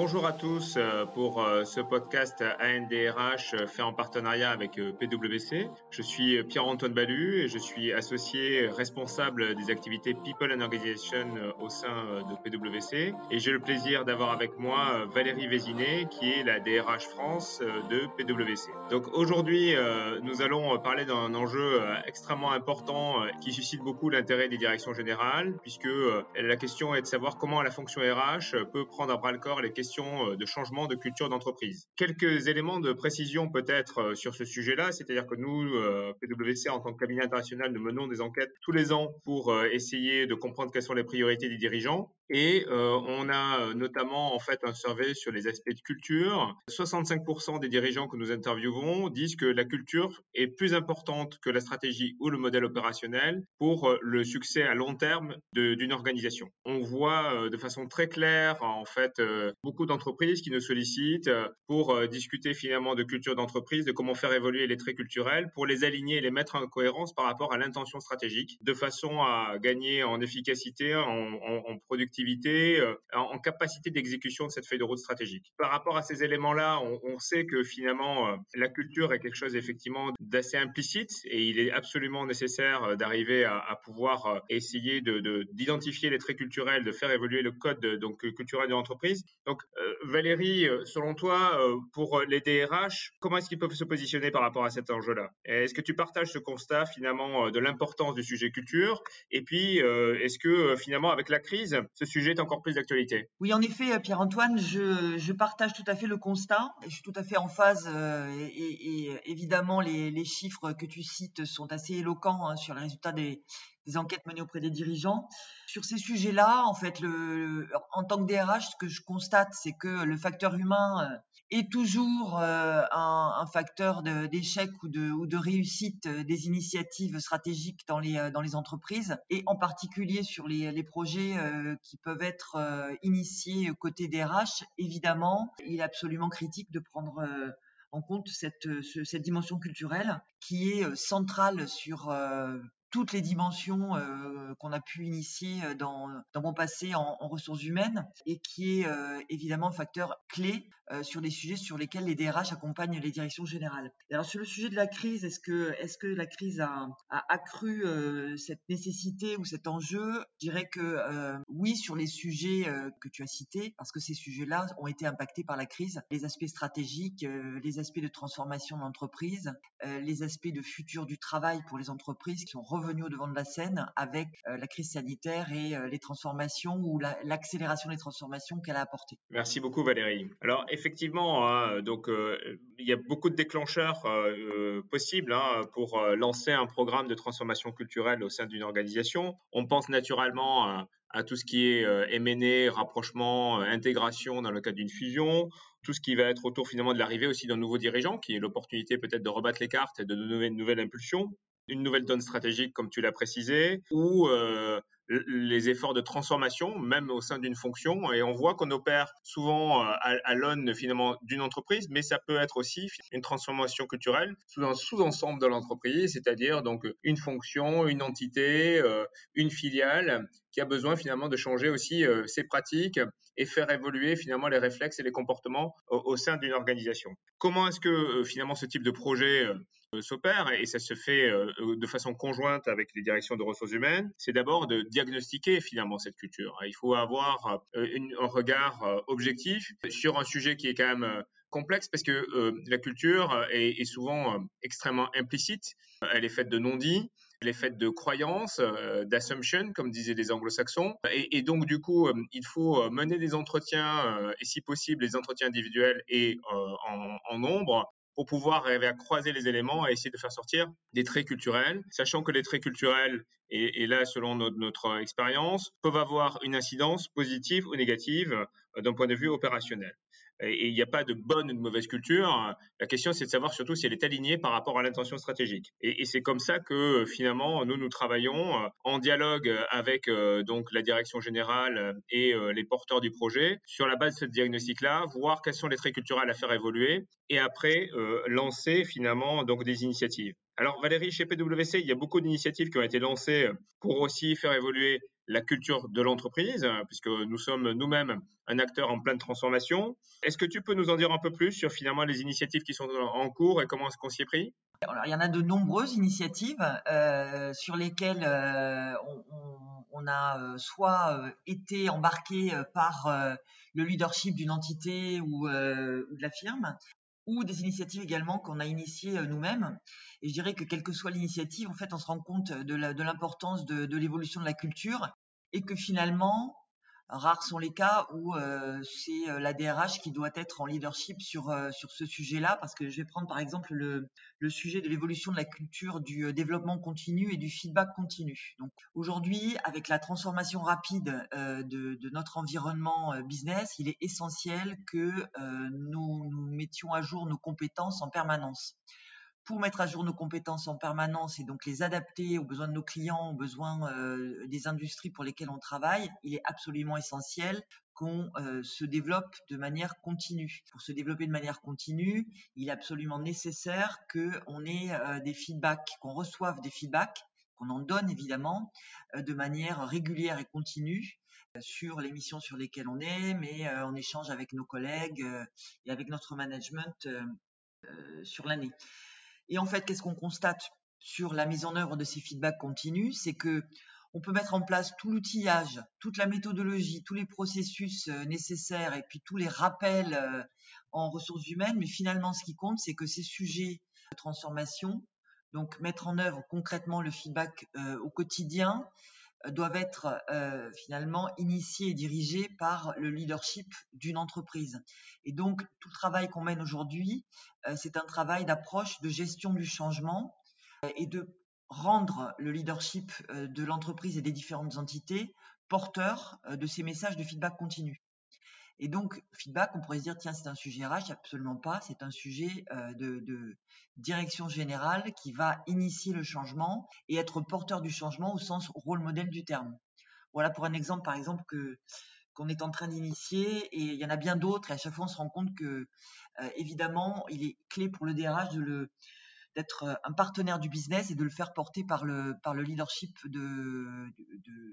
Bonjour à tous euh, pour euh, ce podcast ANDRH euh, fait en partenariat avec PwC. Je suis Pierre-Antoine Balu et je suis associé responsable des activités People and Organization au sein de PwC. Et j'ai le plaisir d'avoir avec moi Valérie Vézinet qui est la DRH France de PwC. Donc aujourd'hui, nous allons parler d'un enjeu extrêmement important qui suscite beaucoup l'intérêt des directions générales puisque la question est de savoir comment la fonction RH peut prendre à bras le corps les questions euh, de changement de culture d'entreprise. Quelques éléments de précision peut-être euh, sur ce sujet-là, c'est-à-dire que nous, euh, PwC, en tant que cabinet international, nous menons des enquêtes tous les ans pour essayer de comprendre quelles sont les priorités des dirigeants. Et on a notamment en fait un survey sur les aspects de culture. 65% des dirigeants que nous interviewons disent que la culture est plus importante que la stratégie ou le modèle opérationnel pour le succès à long terme d'une organisation. On voit de façon très claire en fait beaucoup d'entreprises qui nous sollicitent euh, pour euh, discuter finalement de culture d'entreprise, de comment faire évoluer les traits culturels, pour les aligner et les mettre en cohérence par rapport à l'intention stratégique, de façon à gagner en efficacité, en, productivité, euh, en, capacité d'exécution de cette feuille de route stratégique. Par rapport à ces éléments-là, on, sait que finalement la culture est quelque chose effectivement d'assez implicite et il est absolument nécessaire d'arriver à, pouvoir essayer de d'identifier les traits culturels, de faire évoluer le code donc culturel de l'entreprise. Donc euh, Valérie, euh, selon toi, euh, pour les DRH, comment est-ce qu'ils peuvent se positionner par rapport à cet enjeu-là? Est-ce que tu partages ce constat finalement de l'importance du sujet culture? Et puis, est-ce que finalement, avec la crise, ce sujet est encore plus d'actualité Oui, en effet, Pierre-Antoine, je, partage tout à fait le constat. Je suis tout à fait en phase et, évidemment, les, chiffres que tu cites sont assez éloquents hein, sur les résultats des, enquêtes menées auprès des dirigeants. Sur ces sujets-là, en fait, en tant que DRH, ce que je constate, c'est que le facteur humain euh, est toujours euh, un, facteur d'échec ou de, réussite euh, des initiatives stratégiques dans les, dans les entreprises, et en particulier sur les, projets qui peuvent être initiés côté DRH. Évidemment, il est absolument critique de prendre en compte cette dimension culturelle qui est centrale sur toutes les dimensions euh, qu'on a pu initier euh, dans, mon passé en, ressources humaines et qui est euh, évidemment un facteur clé sur les sujets sur lesquels les DRH accompagnent les directions générales. Alors sur le sujet de la crise, est-ce que, la crise a, a accru cette nécessité ou cet enjeu? Je dirais que oui sur les sujets que tu as cités, parce que ces sujets-là ont été impactés par la crise, les aspects stratégiques, les aspects de transformation de l'entreprise, les aspects de futur du travail pour les entreprises qui sont revenu au devant de la scène avec euh, la crise sanitaire et euh, les transformations ou l'accélération des transformations qu'elle a apportées. Merci beaucoup Valérie. Alors effectivement, hein, donc euh, il y a beaucoup de déclencheurs possibles hein, pour lancer un programme de transformation culturelle au sein d'une organisation. On pense naturellement à tout ce qui est M&A, rapprochement, intégration dans le cadre d'une fusion, tout ce qui va être autour finalement de l'arrivée aussi d'un nouveau dirigeant, qui est l'opportunité peut-être de rebattre les cartes et de donner une nouvelle impulsion une nouvelle donne stratégique, comme tu l'as précisé, ou euh, les efforts de transformation, même au sein d'une fonction. Et on voit qu'on opère souvent euh, à, l'aune finalement d'une entreprise, mais ça peut être aussi une transformation culturelle sous un sous-ensemble de l'entreprise, c'est-à-dire donc une fonction, une entité, euh, une filiale qui a besoin finalement de changer aussi ses pratiques et faire évoluer finalement les réflexes et les comportements au, sein d'une organisation. Comment est-ce que finalement ce type de projet s'opère et ça se fait euh, de façon conjointe avec les directions de ressources humaines, c'est d'abord de diagnostiquer finalement cette culture. Il faut avoir euh, un regard objectif sur un sujet qui est quand même complexe parce que la culture est, souvent extrêmement implicite. Elle est faite de non-dits, elle est faite de croyances, d'assumptions, comme disaient les anglo-saxons. Et, donc, du coup, il faut mener des entretiens, et si possible, les entretiens individuels et en nombre, pour pouvoir arriver à croiser les éléments et essayer de faire sortir des traits culturels, sachant que les traits culturels, et, là selon notre, expérience, peuvent avoir une incidence positive ou négative euh, d'un point de vue opérationnel et il n'y a pas de bonne ou de mauvaise culture. La question, c'est de savoir surtout si elle est alignée par rapport à l'intention stratégique. Et, c'est comme ça que finalement, nous, nous travaillons euh, en dialogue avec euh, donc la direction générale et euh, les porteurs du projet sur la base de ce diagnostic-là, voir quels sont les traits culturels à faire évoluer et après lancer finalement donc des initiatives. Alors Valérie, chez PwC, il y a beaucoup d'initiatives qui ont été lancées pour aussi faire évoluer la culture de l'entreprise, puisque nous sommes nous-mêmes un acteur en pleine transformation. Est-ce que tu peux nous en dire un peu plus sur finalement les initiatives qui sont en cours et comment est-ce qu'on s'y est pris? Alors, il y en a de nombreuses initiatives euh, sur lesquelles euh, on, a euh, soit été embarqué par le leadership d'une entité ou, de la firme, ou des initiatives également qu'on a initiées nous-mêmes. Et je dirais que quelle que soit l'initiative, en fait, on se rend compte de l'importance de l'évolution de la culture et que finalement, Rares sont les cas où euh, c'est euh, la DRH qui doit être en leadership sur, euh, sur ce sujet-là, parce que je vais prendre par exemple le, le sujet de l'évolution de la culture du développement continu et du feedback continu. Donc aujourd'hui, avec la transformation rapide de, de, notre environnement business, il est essentiel que nous, nous mettions à jour nos compétences en permanence pour mettre à jour nos compétences en permanence et donc les adapter aux besoins de nos clients, aux besoins euh, des industries pour lesquelles on travaille, il est absolument essentiel qu'on euh, se développe de manière continue. Pour se développer de manière continue, il est absolument nécessaire qu'on ait euh, des feedbacks, qu'on reçoive des feedbacks, qu'on en donne évidemment de manière régulière et continue sur les missions sur lesquelles on est, mais en échange avec nos collègues et avec notre management sur l'année. Et en fait, qu'est-ce qu'on constate sur la mise en œuvre de ces feedbacks continus? C'est que on peut mettre en place tout l'outillage, toute la méthodologie, tous les processus euh, nécessaires et puis tous les rappels euh, en ressources humaines, mais finalement, ce qui compte, c'est que ces sujets de transformation, donc mettre en œuvre concrètement le feedback euh, au quotidien, doivent être euh, finalement initiés et dirigés par le leadership d'une entreprise. Et donc, tout le travail qu'on mène aujourd'hui, euh, c'est un travail d'approche de gestion du changement euh, et de rendre le leadership de l'entreprise et des différentes entités porteurs de ces messages de feedback continu. Et donc, feedback, on pourrait se dire, tiens, c'est un sujet RH, absolument pas, c'est un sujet de, de, direction générale qui va initier le changement et être porteur du changement au sens rôle modèle du terme. Voilà pour un exemple, par exemple, que qu'on est en train d'initier et il y en a bien d'autres et à chaque fois on se rend compte que évidemment il est clé pour le DRH de le d'être euh, un partenaire du business et de le faire porter par le, par le leadership de,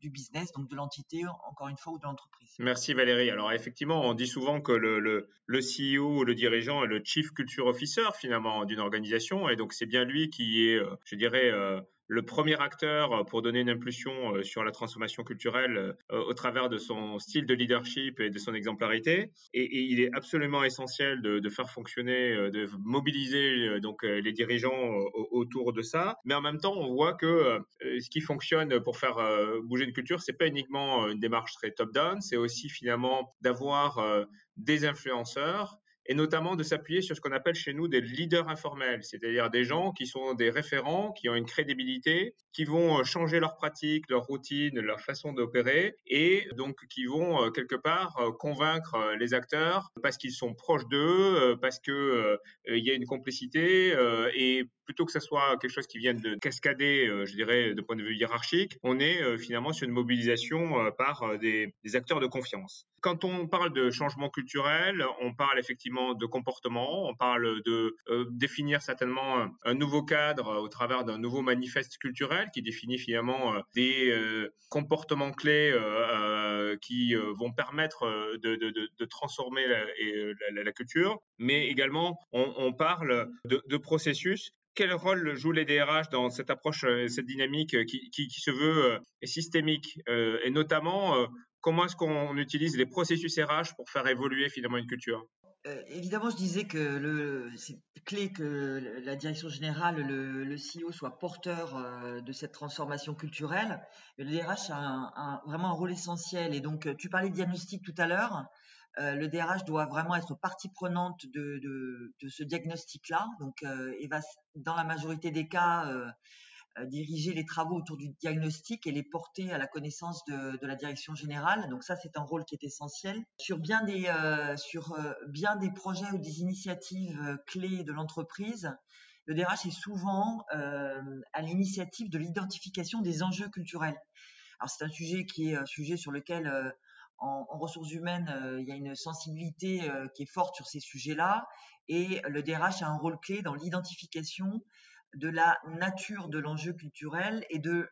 du business, donc de l'entité, encore une fois, ou de l'entreprise. Merci Valérie. Alors effectivement, on dit souvent que le, le, le CEO le dirigeant est le Chief Culture Officer finalement d'une organisation, et donc c'est bien lui qui est, euh, je dirais, euh, le premier acteur euh, pour donner une impulsion euh, sur la transformation culturelle euh, au travers de son style de leadership et de son exemplarité. Et, il est absolument essentiel de, faire fonctionner, de mobiliser donc les dirigeants autour de ça. Mais en même temps, on voit que ce qui fonctionne pour faire bouger une culture, c'est pas uniquement une démarche très top-down, c'est aussi finalement d'avoir des influenceurs et notamment de s'appuyer sur ce qu'on appelle chez nous des leaders informels, c'est-à-dire des gens qui sont des référents, qui ont une crédibilité, qui vont euh, changer leurs pratiques, leurs routines, leur façon d'opérer, et donc qui vont euh, quelque part euh, convaincre les acteurs parce qu'ils sont proches d'eux, parce que il y a une complicité, et plutôt que ce soit quelque chose qui vienne de cascader, je dirais, de point de vue hiérarchique, on est finalement sur une mobilisation par des acteurs de confiance. Quand on parle de changement culturel, on parle effectivement de comportement, on parle de euh, définir certainement un nouveau cadre au travers d'un nouveau manifeste culturel qui définit finalement euh, des euh, comportements clés qui vont permettre de, transformer la, culture, mais également on, parle de, processus. Quel rôle jouent les DRH dans cette approche, cette dynamique qui, qui se veut systémique et notamment comment est-ce qu'on utilise les processus RH pour faire évoluer finalement une culture? Euh, évidemment, je disais que c'est clé que la direction générale, le, CEO soit porteur euh, de cette transformation culturelle. Le DRH a vraiment un rôle essentiel. Et donc, tu parlais de diagnostic tout à l'heure. Euh, le DRH doit vraiment être partie prenante de, ce diagnostic-là. Donc, il va, dans la majorité des cas, euh, diriger les travaux autour du diagnostic et les porter à la connaissance de, la direction générale. Donc ça, c'est un rôle qui est essentiel. Sur bien des, euh, sur euh, bien des projets ou des initiatives clés de l'entreprise, le DRH est souvent à l'initiative de l'identification des enjeux culturels. Alors c'est un sujet qui est un sujet sur lequel en, en, ressources humaines, il y a une sensibilité qui est forte sur ces sujets-là, et le DRH a un rôle clé dans l'identification de la nature de l'enjeu culturel et de,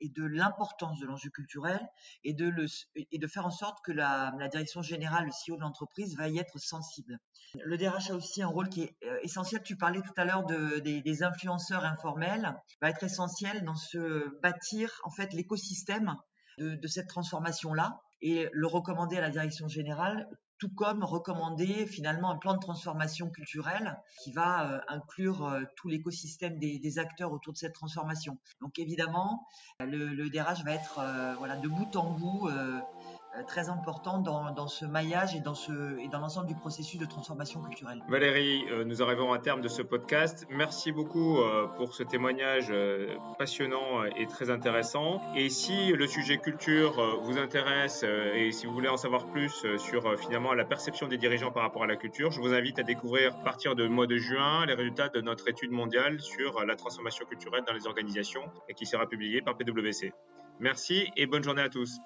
et de l'importance de l'enjeu culturel et de, le, et de faire en sorte que la, direction générale, le CEO de l'entreprise va y être sensible. Le DRH a aussi un rôle qui est euh, essentiel. Tu parlais tout à l'heure de, des, influenceurs informels, va être essentiel dans ce bâtir en fait l'écosystème de, de cette transformation-là et le recommander à la direction générale tout comme recommander finalement un plan de transformation culturelle qui va euh, inclure euh, tout l'écosystème des, acteurs autour de cette transformation. Donc évidemment, le, le DRH va être euh, voilà de bout en bout très important dans, ce maillage et dans, ce, et dans l'ensemble du processus de transformation culturelle. Valérie, euh, nous arrivons à terme de ce podcast. Merci beaucoup euh, pour ce témoignage passionnant et très intéressant. Et si le sujet culture vous intéresse et si vous voulez en savoir plus sur finalement la perception des dirigeants par rapport à la culture, je vous invite à découvrir à partir du mois de juin les résultats de notre étude mondiale sur la transformation culturelle dans les organisations et qui sera publiée par PwC. Merci et bonne journée à tous.